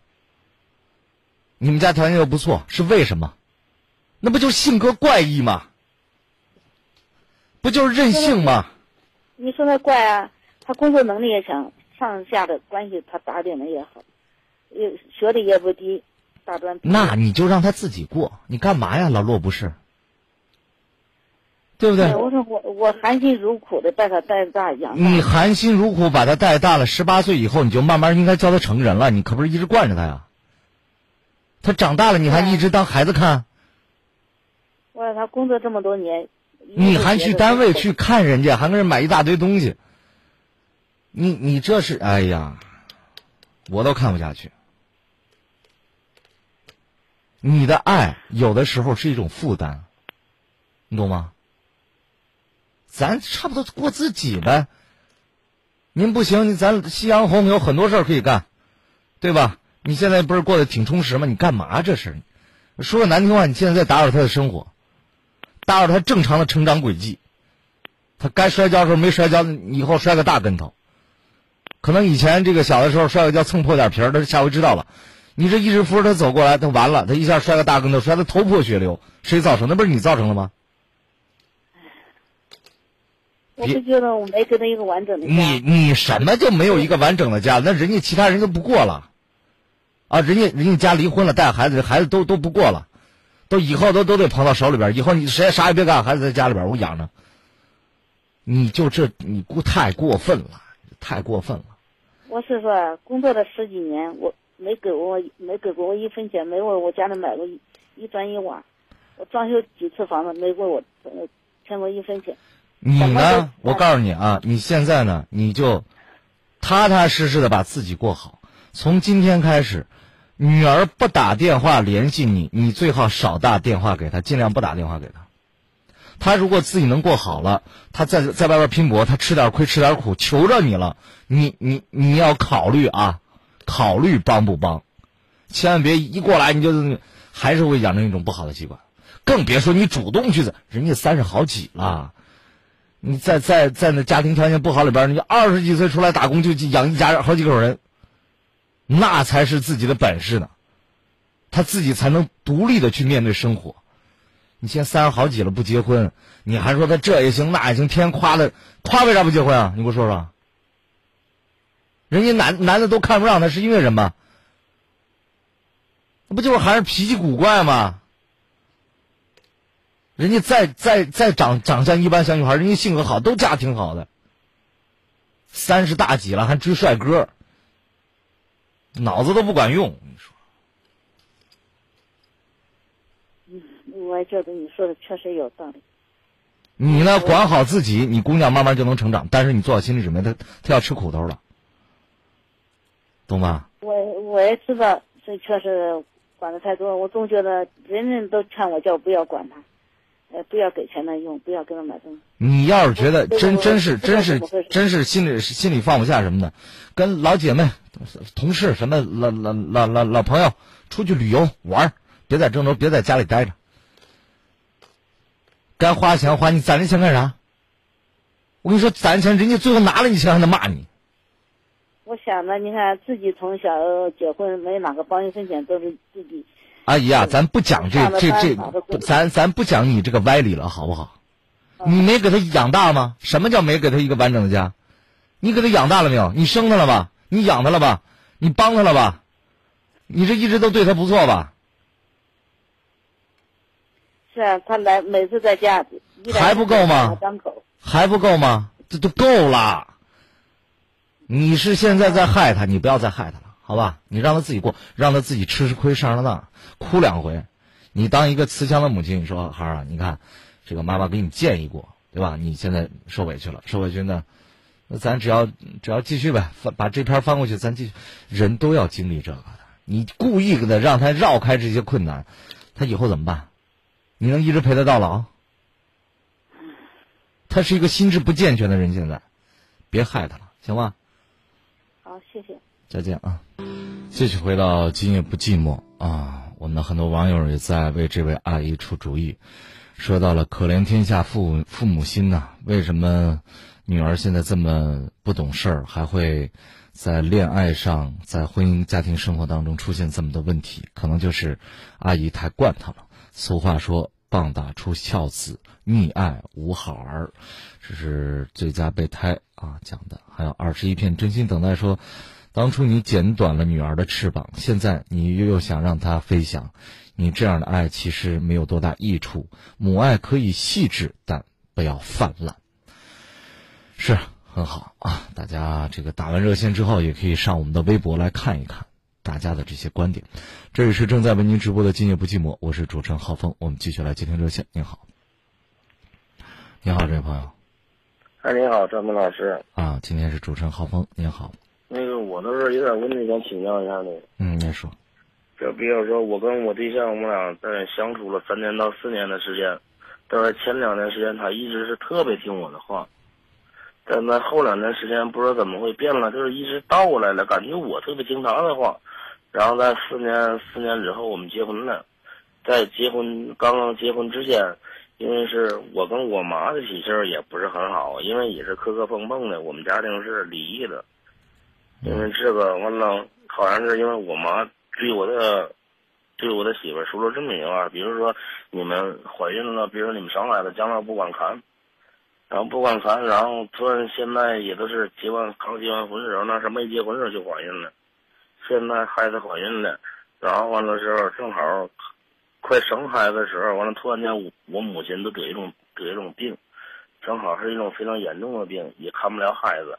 你们家条件又不错，是为什么？那不就性格怪异吗？不就是任性吗？你说他怪啊，他工作能力也强，上下的关系他打点的也好，也学历也不低，大专。那你就让他自己过，你干嘛呀，老骆不是？对不对？我说我我含辛茹苦的把他带大养大。你含辛茹苦把他带大了，十八岁以后你就慢慢应该教他成人了，你可不是一直惯着他呀？他长大了你还一直当孩子看？我说他工作这么多年。你还去单位去看人家，还跟人买一大堆东西。你你这是哎呀，我都看不下去。你的爱有的时候是一种负担，你懂吗？咱差不多过自己呗。您不行，咱夕阳红有很多事儿可以干，对吧？你现在不是过得挺充实吗？你干嘛这是？说个难听话，你现在在打扰他的生活。打扰他正常的成长轨迹，他该摔跤的时候没摔跤，以后摔个大跟头。可能以前这个小的时候摔个跤蹭破点皮儿，他下回知道了。你这一直扶着他走过来，他完了，他一下摔个大跟头，摔得头破血流，谁造成？那不是你造成的吗？我就觉得我没给他一个完整的家。你你什么就没有一个完整的家？那人家其他人都不过了，啊，人家人家家离婚了，带孩子，孩子都都不过了。都以后都都得捧到手里边，以后你谁啥也别干，孩子在家里边我养着。你就这你过太过分了，太过分了。我是说，工作了十几年，我没给我没给过我一分钱，没为我家里买过一一砖一瓦，我装修几次房子，没为我欠过一分钱。你呢？我告诉你啊，你现在呢，你就踏踏实实的把自己过好，从今天开始。女儿不打电话联系你，你最好少打电话给她，尽量不打电话给她。他如果自己能过好了，他在在外边拼搏，他吃点亏吃点苦，求着你了，你你你要考虑啊，考虑帮不帮，千万别一过来你就还是会养成一种不好的习惯，更别说你主动去的，人家三十好几了，你在在在那家庭条件不好里边，你二十几岁出来打工就养一家人好几口人。那才是自己的本事呢，他自己才能独立的去面对生活。你现在三十好几了不结婚，你还说他这也行那也行，天天夸的夸为啥不结婚啊？你给我说说。人家男男的都看不上他，是因为什么？不就是还是脾气古怪吗？人家再再再长长相一般小女孩，人家性格好，都嫁挺好的。三十大几了还追帅哥。脑子都不管用，你说。嗯，我也觉得你说的确实有道理。你呢，管好自己，你姑娘慢慢就能成长。但是你做好心理准备，她她要吃苦头了，懂吗？我我也知道，这确实管的太多。我总觉得人人都劝我叫不要管他。呃，不要给钱他用，不要给他买东西。你要是觉得真真是真是真是心里心里放不下什么的，跟老姐妹、同事什么老老老老老朋友出去旅游玩别在郑州，别在家里待着。该花钱花，你攒这钱干啥？我跟你说，攒钱人家最后拿了你钱还能骂你。我想着，你看自己从小结婚没哪个帮一分钱，都是自己。阿姨啊，咱不讲这这这，咱咱不讲你这个歪理了，好不好？你没给他养大吗？什么叫没给他一个完整的家？你给他养大了没有？你生他了吧？你养他了吧？你帮他了吧？你这一直都对他不错吧？是啊，他来每次在家，还不够吗？还不够吗？这都够了。你是现在在害他，你不要再害他了。好吧，你让他自己过，让他自己吃吃亏，上上当，哭两回。你当一个慈祥的母亲，你说孩儿啊，你看，这个妈妈给你建议过，对吧？你现在受委屈了，受委屈呢，那咱只要只要继续呗，翻把这篇翻过去，咱继续。人都要经历这个的，你故意给他让他绕开这些困难，他以后怎么办？你能一直陪他到老？他是一个心智不健全的人，现在，别害他了，行吗？好，谢谢。再见啊！继续回到今夜不寂寞啊！我们的很多网友也在为这位阿姨出主意，说到了可怜天下父父母心呐，为什么女儿现在这么不懂事儿，还会在恋爱上、在婚姻家庭生活当中出现这么多问题？可能就是阿姨太惯他了。俗话说。棒打出孝子，溺爱无好儿，这是最佳备胎啊讲的。还有二十一片真心等待说，当初你剪短了女儿的翅膀，现在你又又想让她飞翔，你这样的爱其实没有多大益处。母爱可以细致，但不要泛滥。是很好啊，大家这个打完热线之后，也可以上我们的微博来看一看。大家的这些观点，这里是正在为您直播的《今夜不寂寞》，我是主持人浩峰，我们继续来接听热线。您好，你好，这位朋友。哎，你好，张明老师。啊，今天是主持人浩峰，您好。那个，我都是有点问题想请教一下你。嗯，您说。就比如说，我跟我对象，我们俩在相处了三年到四年的时间，但是前两年时间，他一直是特别听我的话。但在后两年时间，不知道怎么会变了，就是一直倒过来了，感觉我特别听他的话。然后在四年四年之后，我们结婚了。在结婚刚刚结婚之前，因为是我跟我妈的脾气也不是很好，因为也是磕磕碰碰的。我们家庭是离异的，因为这个完了，好像是因为我妈对我的对我的媳妇说了这么一句话，比如说你们怀孕了，比如说你们生孩子，将来不管看。然后不管看，然后突然现在也都是结完刚结完婚的时候，那是没结婚时候就怀孕了。现在孩子怀孕了，然后完了时候正好快生孩子的时候，完了突然间我我母亲都得一种得一种病，正好是一种非常严重的病，也看不了孩子。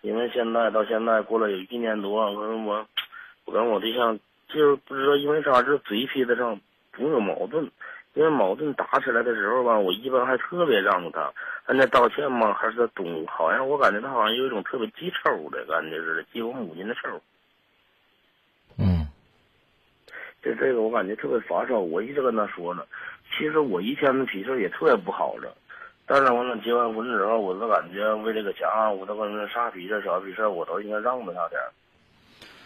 因为现在到现在过了有一年多，我跟我我跟我对象就是不知道因为啥，这嘴皮子上总有矛盾。因为矛盾打起来的时候吧，我一般还特别让着他，人家道歉嘛，还是他懂，好像我感觉他好像有一种特别记仇的感觉似的，记我母亲的仇。嗯，就这个我感觉特别发烧，我一直跟他说呢，其实我以前的脾气也特别不好的，但是完了结完婚之后，我都感觉为这个家，我都跟那啥脾气小脾气我都应该让着他点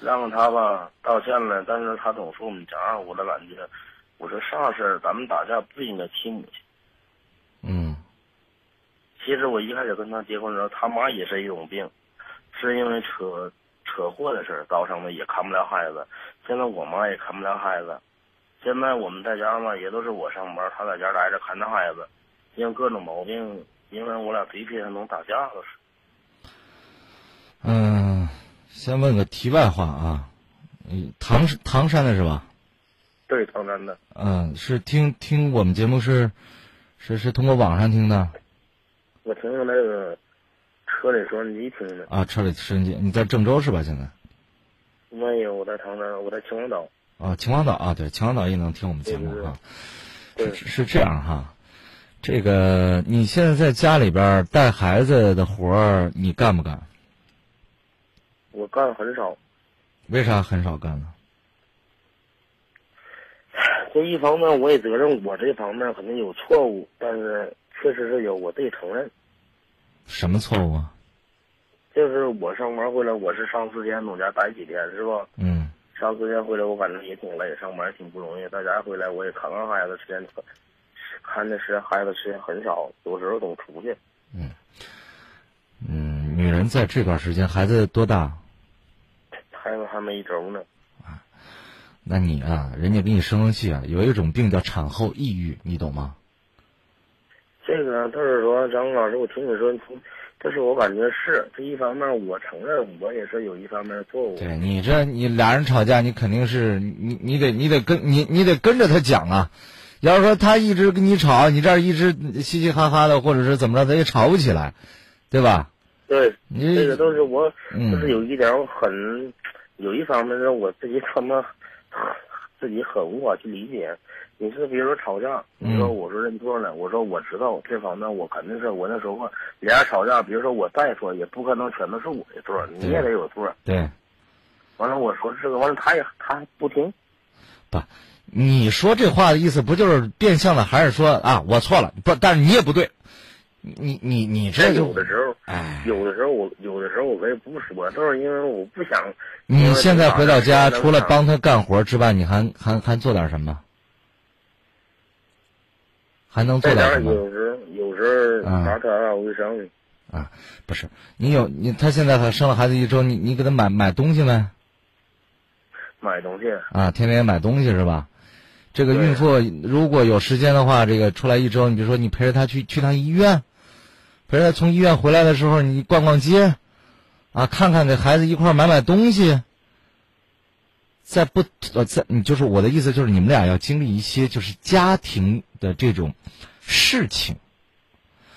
让着他吧，道歉了，但是他总说我们家，我的感觉。我说啥事儿？咱们打架不应该气母亲。嗯。其实我一开始跟他结婚的时候，他妈也是一种病，是因为车车祸的事儿造成的，也看不了孩子。现在我妈也看不了孩子。现在我们在家嘛，也都是我上班，他在家待着看着孩子。因为各种毛病，因为我俩嘴皮上能打架了是。嗯，先问个题外话啊，唐唐山的是吧？对，唐山的。嗯，是听听我们节目是，是是通过网上听的。我听那个车里收音机听的。啊，车里收音机，你在郑州是吧？现在？没有，我在唐山，我在秦皇岛。啊，秦皇岛啊，对，秦皇岛也能听我们节目啊。是是这样哈，这个你现在在家里边带孩子的活儿，你干不干？我干很少。为啥很少干呢？这一方面，我也责任我这方面肯定有错误，但是确实是有，我得承认。什么错误啊？就是我上班回来，我是上四天，总家待几天，是吧？嗯。上四天回来，我反正也挺累，上班也挺不容易。在家回来，我也看看孩子，时间看的时间，孩子时间很少，有时候总出去。嗯。嗯，女人在这段时间，孩子多大？孩子还没一周呢。那你啊，人家给你生生气啊，有一种病叫产后抑郁，你懂吗？这个就是说，张老师，我听你说，这是我感觉是这一方面，我承认我也是有一方面错误。对你这，你俩人吵架，你肯定是你你得你得跟你你得跟着他讲啊。要是说他一直跟你吵，你这儿一直嘻嘻哈哈的，或者是怎么着，他也吵不起来，对吧？对，这个都是我，就是有一点我很，有一方面是我自己他妈。自己很无法去理解，你是比如说吵架，你说我说认错了，我说我知道这方面我肯定是我那时候俩人吵架，比如说我再说也不可能全都是我的错，你也得有错。对。完了，我说这个，完了他也他不听。不，你说这话的意思不就是变相的，还是说啊我错了？不，但是你也不对，你你你这就有的时候，哎，有的时候我有的时候我可以不说，都是因为我不想。你现在回到家，除了帮。帮他干活之外，你还还还做点什么？还能做点什么？有时有时打打扫卫生，啊，不是，你有你他现在他生了孩子一周，你你给他买买东西没？买东西。啊，天天买东西是吧？这个孕妇如果有时间的话，这个出来一周，你比如说你陪着她去去趟医院，陪着她从医院回来的时候，你逛逛街，啊，看看给孩子一块买买东西。在不呃，在你就是我的意思，就是你们俩要经历一些就是家庭的这种事情，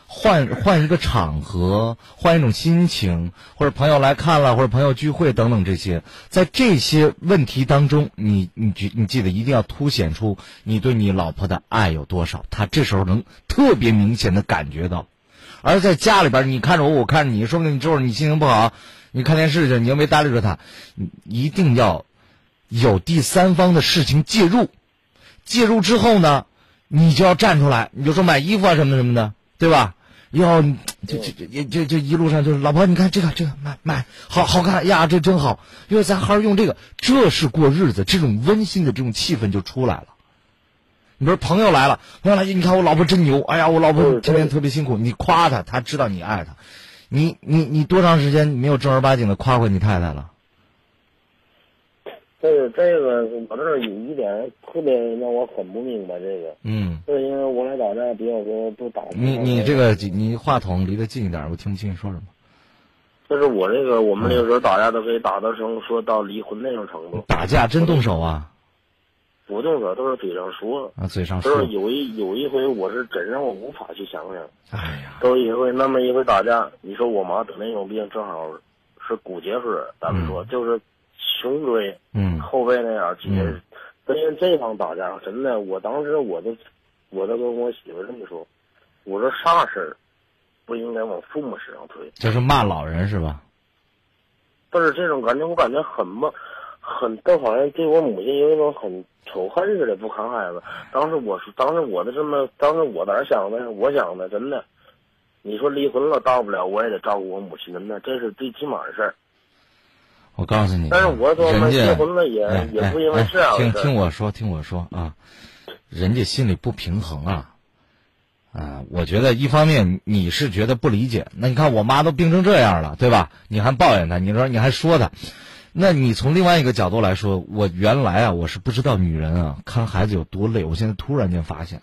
换换一个场合，换一种心情，或者朋友来看了，或者朋友聚会等等这些，在这些问题当中，你你记你记得一定要凸显出你对你老婆的爱有多少，她这时候能特别明显的感觉到。而在家里边，你看着我，我看着你，说不定你这会儿你心情不好，你看电视去，你又没搭理着他，一定要有第三方的事情介入。介入之后呢，你就要站出来，你就说买衣服啊什么什么的，对吧？要就就就就就一路上就是老婆，你看这个这个买买好好看呀，这真好，因为咱还是用这个，这是过日子，这种温馨的这种气氛就出来了。你比如朋友来了，朋友来，你看我老婆真牛，哎呀，我老婆嗯天天特别辛苦，你夸她，她知道你爱她。你你你多长时间没有正儿八经的夸过你太太了？这个这个，我这儿有一点特别让我很不明白，这个嗯，就是因为我俩打架比较多，都打。你你这个你话筒离得近一点，我听不清你说什么。就是我这个，我们那个时候打架都可以打到成说到离婚那种程度，打架真动手啊？不动手都是嘴上说。啊，嘴上说都是。有一有一回，我是真让我无法去想想。哎呀，都一回那么一回打架，你说我妈得那种病，正好是骨结核，咱们说、就是胸椎嗯后背那样，其实嗯跟人这方打架，真的，我当时我都我都跟我媳妇这么说，我说啥事儿不应该往父母身上推，就是骂老人是吧？但是这种感觉我感觉很嘛，很都好像对我母亲有一种很仇恨似的，不看孩子。当时我说，当时我的这么，当时我哪想的？我想的真的，你说离婚了，大不了我也得照顾我母亲，真的，这是最起码的事儿。我告诉你，但是我说嘛，人结婚了也、哎也不因为这样哎听。听我说，听我说啊，人家心里不平衡啊。啊，我觉得一方面你是觉得不理解，那你看我妈都病成这样了，对吧？你还抱怨她，你说你还说她，那你从另外一个角度来说，我原来啊我是不知道女人啊看孩子有多累，我现在突然间发现，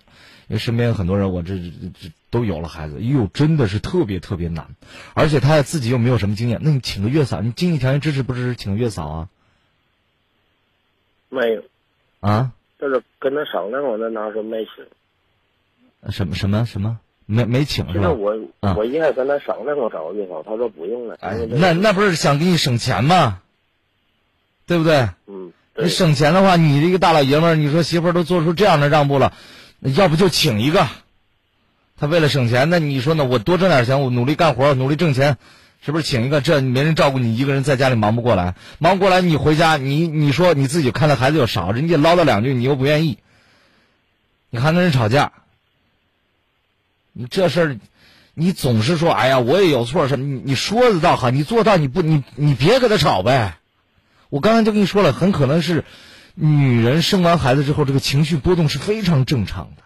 因为身边有很多人我这这这都有了孩子，哟真的是特别特别难，而且他自己又没有什么经验，那你请个月嫂，你经济条件支持不支持请个月嫂啊？没有，啊？就是跟他商量过，那当时没请。什么什么什么没没请是吧？其实我、啊我应该跟他商量过找个月嫂，他说不用了。哎那那不是想给你省钱吗？对不对？嗯，你，省钱的话，你这个大老爷们儿，你说媳妇儿都做出这样的让步了，要不就请一个。他为了省钱，那你说呢？我多挣点钱，我努力干活，努力挣钱，是不是请一个？这没人照顾你，一个人在家里忙不过来，忙不过来，你回家，你你说你自己看的孩子又少，人家唠叨两句，你又不愿意，你还跟人吵架，你这事儿，你总是说，哎呀，我也有错什么？你你说的倒好，你做到你不你你别跟他吵呗。我刚才就跟你说了，很可能是女人生完孩子之后，这个情绪波动是非常正常的。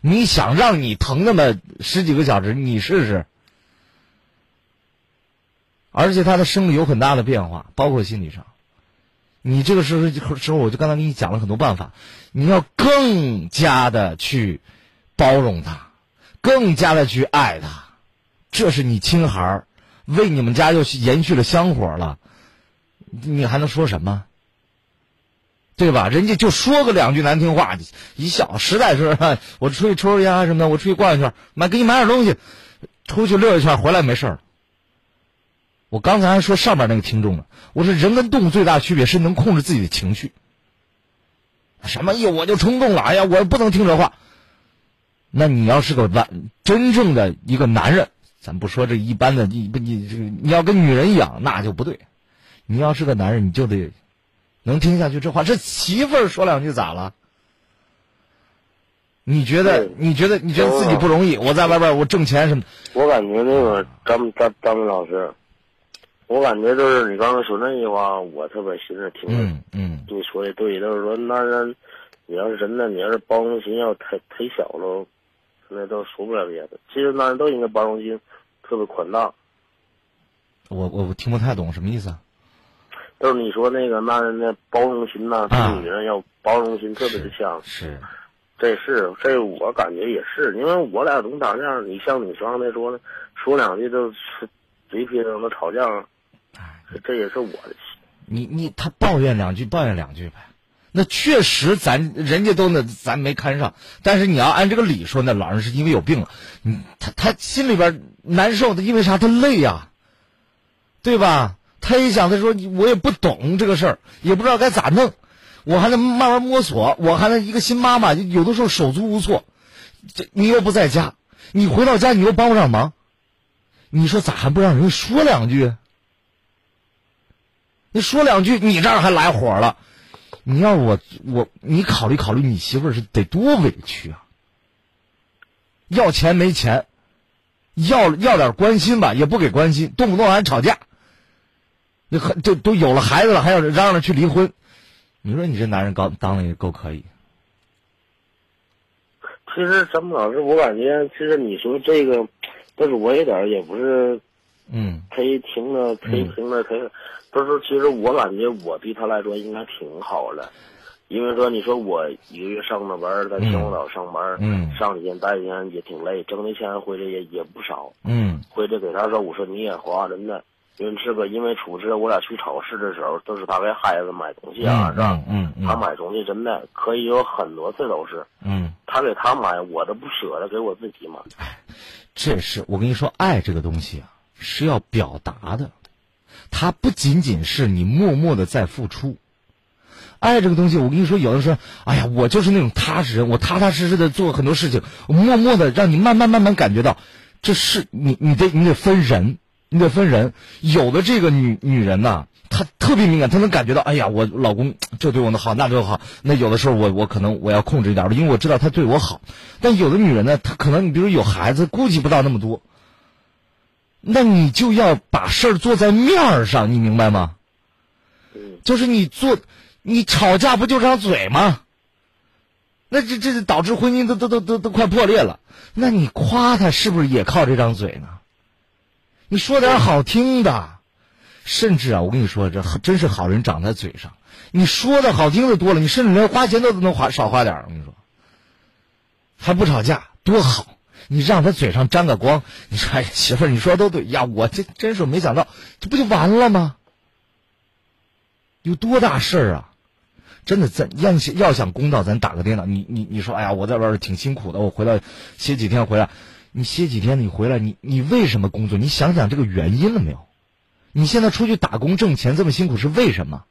你想让你疼那么十几个小时，你试试。而且她的生理有很大的变化，包括心理上。你这个时候时候，我就刚才给你讲了很多办法，你要更加的去包容她，更加的去爱她。这是你亲孩儿，为你们家又延续了香火了。你还能说什么？对吧？人家就说个两句难听话，一笑，实在是我出去抽抽烟什么的，我出去逛一圈，买给你买点东西，出去溜一圈，回来没事儿。我刚才还说上面那个听众呢，我说人跟动物最大区别是能控制自己的情绪。什么？哎呦，我就冲动了，哎呀，我不能听这话。那你要是个完真正的一个男人，咱不说这一般的，你不你这个你要跟女人一样，那就不对。你要是个男人，你就得能听下去这话。这媳妇儿说两句咋了？你觉得你觉得你觉得自己不容易？我在外边我挣钱什么？我感觉那个张张张明老师，我感觉就是你刚才说那句话，我特别寻思听着。嗯嗯你说的对，就是说男人，你要是真的，你要是包容心要太太小了，那都说不了别的。其实男人都应该包容心特别宽大。我我我听不太懂什么意思啊？就是你说那个男人的包容心呐、啊对女人要包容心特别的强。是这是这我感觉也是，因为我俩总打架，你像你刚才说的，说两句就是嘴皮子都吵架，这这也是我的。你你他抱怨两句抱怨两句呗，那确实咱人家都那咱没看上，但是你要按这个理说，那老人是因为有病了，你他他心里边难受的，因为啥？他累呀、对吧？他一想，他说我也不懂这个事儿，也不知道该咋弄，我还得慢慢摸索，我还得一个新妈妈，有的时候手足无措，这你又不在家，你回到家你又帮不上忙，你说咋还不让人说两句？你说两句，你这儿还来火了。你要我我你考虑考虑，你媳妇是得多委屈啊！要钱没钱，要要点关心吧，也不给关心，动不动还吵架。你很就都有了孩子了，还要嚷嚷去离婚，你说你这男人刚当的也够可以。其实张明老师，我感觉其实你说这个，但是我有点儿也不是嗯忒听了忒听了忒，不是其实我感觉我对他来说应该挺好的，因为说你说我一个月上的班儿，在秦皇岛上班，嗯上几天待几天也挺累，挣的钱回来也也不少，嗯回来给他说，我说你也花真的。因为这个，因为处置，我俩去超市的时候，都是他给孩子买东西啊，是吧？嗯嗯他买东西真的可以有很多次都是，嗯，他给他买，我都不舍得给我自己买。这是我跟你说，爱这个东西啊是要表达的，它不仅仅是你默默的在付出。爱这个东西，我跟你说，有的时候，哎呀，我就是那种踏实人，我踏踏实实的做很多事情，我默默的让你慢慢慢慢感觉到，这是你你得你得分人，你得分人。有的这个女女人呐、她特别敏感，她能感觉到，哎呀，我老公这对我的好，那对我好。那有的时候我我可能我要控制一点，因为我知道他对我好。但有的女人呢，她可能你比如有孩子，顾及不到那么多，那你就要把事儿做在面儿上，你明白吗？嗯，就是你做，你吵架不就张嘴吗？那这这导致婚姻都都都都都快破裂了。那你夸他是不是也靠这张嘴呢？你说点好听的，甚至啊，我跟你说，这真是好人长在嘴上。你说的好听的多了，你甚至连花钱都能花少花点儿我跟你说，还不吵架多好。你让他嘴上沾个光，你说哎媳妇儿，你说的都对呀，我这真是没想到，这不就完了吗？有多大事儿啊！真的，咱要要想公道，咱打个电脑。你你你说，哎呀，我在外边挺辛苦的，我回来歇几天回来，你歇几天，你回来，你你为什么工作？你想想这个原因了没有？你现在出去打工挣钱这么辛苦是为什么？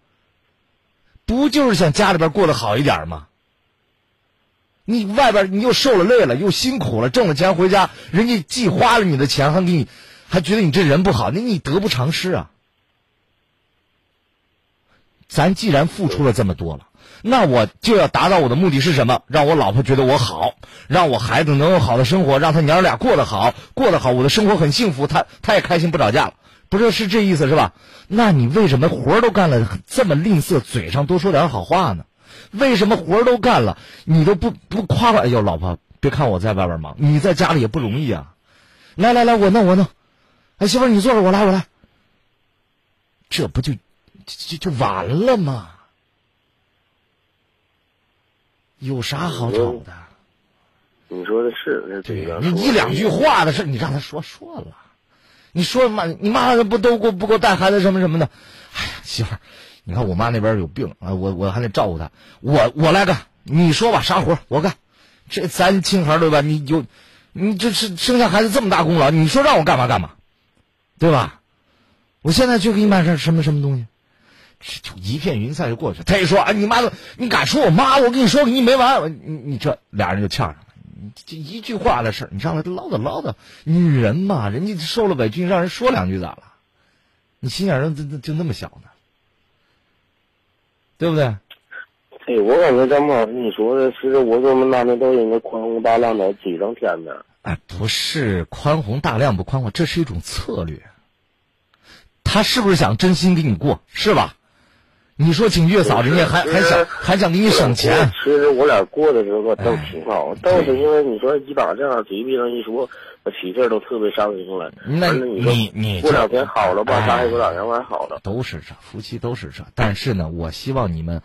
不就是想家里边过得好一点吗？你外边你又受了累了，又辛苦了，挣了钱回家，人家既花了你的钱，还给你，还觉得你这人不好，那你得不偿失啊！咱既然付出了这么多了，那我就要达到我的目的是什么？让我老婆觉得我好，让我孩子能有好的生活，让他娘俩过得好，过得好，我的生活很幸福，他他也开心，不吵架了，不是是这意思是吧？那你为什么活儿都干了，这么吝啬，嘴上多说点好话呢？为什么活儿都干了，你都不不夸夸？哎呦，老婆，别看我在外边忙，你在家里也不容易啊！来来来，我弄我弄，哎，媳妇你坐着，我来我来，这不就就就完了吗？有啥好吵的？你说的是，这嘴上你一两句话的事，你让他说说了。你说妈，你妈不都给我不给我带孩子什么什么的？哎呀，媳妇儿，你看我妈那边有病啊，我我还得照顾她，我我来干，你说吧，啥活我干。这咱亲孩对吧？你有，你这是生下孩子这么大功劳，你说让我干嘛干嘛，对吧？我现在就给你买点什么什么东西，这就一片云彩就过去了。他一说啊，你妈的，你敢说我妈？我跟你说，你没完，你你这俩人就呛上了。你这一句话的事儿，你让他唠叨唠叨，女人嘛，人家受了委屈，你让人说两句咋了？你心眼儿就就就那么小呢？对不对？对，我感觉张老师你说的，其实我们男的都应该宽宏大量的嘴上天呢。哎，不是宽宏大量不宽宏，这是一种策略。他是不是想真心跟你过，是吧？你说请月嫂，人家还还想还想给你省钱。其实我俩过的时候都挺好，倒是因为你说一打这样嘴皮上一说，我起劲都特别伤心了。那你你过两天好了吧？咱也过两天还好了。都是这，夫妻都是这。但是呢，我希望你们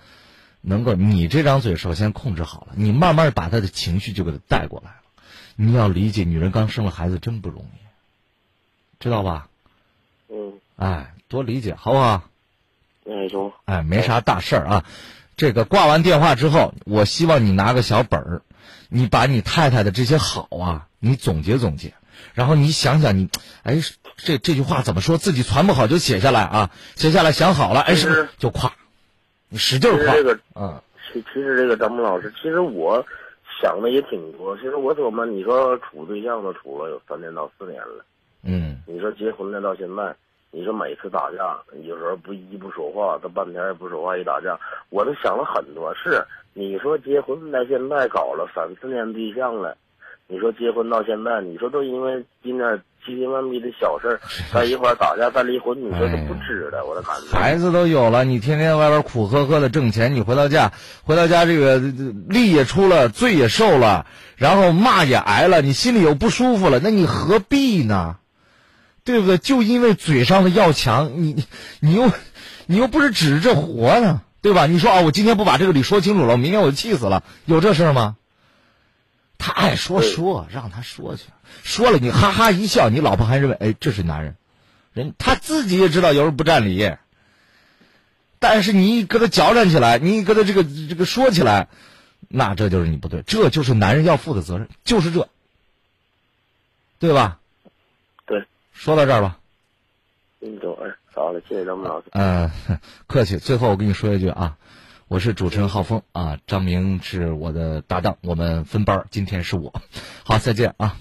能够，你这张嘴首先控制好了，你慢慢把他的情绪就给他带过来了。你要理解，女人刚生了孩子真不容易，知道吧？嗯。哎，多理解，好不好？哎，中。哎，没啥大事儿啊。这个挂完电话之后，我希望你拿个小本儿，你把你太太的这些好啊，你总结总结，然后你想想你，哎，这这句话怎么说？自己传不好就写下来啊，写下来想好了，哎，是不是就夸？你使劲夸。这个，嗯，其其实这个张木老师，其实我想的也挺多。其实我怎么，你说处对象都处了有三年到四年了，嗯，你说结婚了到现在。你说每次打架，有时候不一不说话，他半天也不说话，一打架，我都想了很多。是你说结婚到现在搞了三四年对象了，你说结婚到现在，你说都因为今点七千万逼的小事儿 在一块打架再离婚，你说都不值的，我的感觉。孩子都有了，你天天外边苦呵呵的挣钱，你回到家，回到家这个力也出了，罪也受了，然后骂也挨了，你心里又不舒服了，那你何必呢？对不对？就因为嘴上的要强，你你又你又不是指着这活呢，对吧？你说啊，我今天不把这个理说清楚了，我明天我就气死了，有这事吗？他爱说说，让他说去，说了你哈哈一笑，你老婆还认为哎这是男人，人他自己也知道有人不占理，但是你一跟他矫缠起来，你一跟他这个这个说起来，那这就是你不对，这就是男人要负的责任，就是这，对吧？说到这儿吧，嗯，走，哎，好了，谢谢张明老师。嗯，客气。最后我跟你说一句啊，我是主持人浩峰啊，张明是我的搭档，我们分班，今天是我。好，再见啊，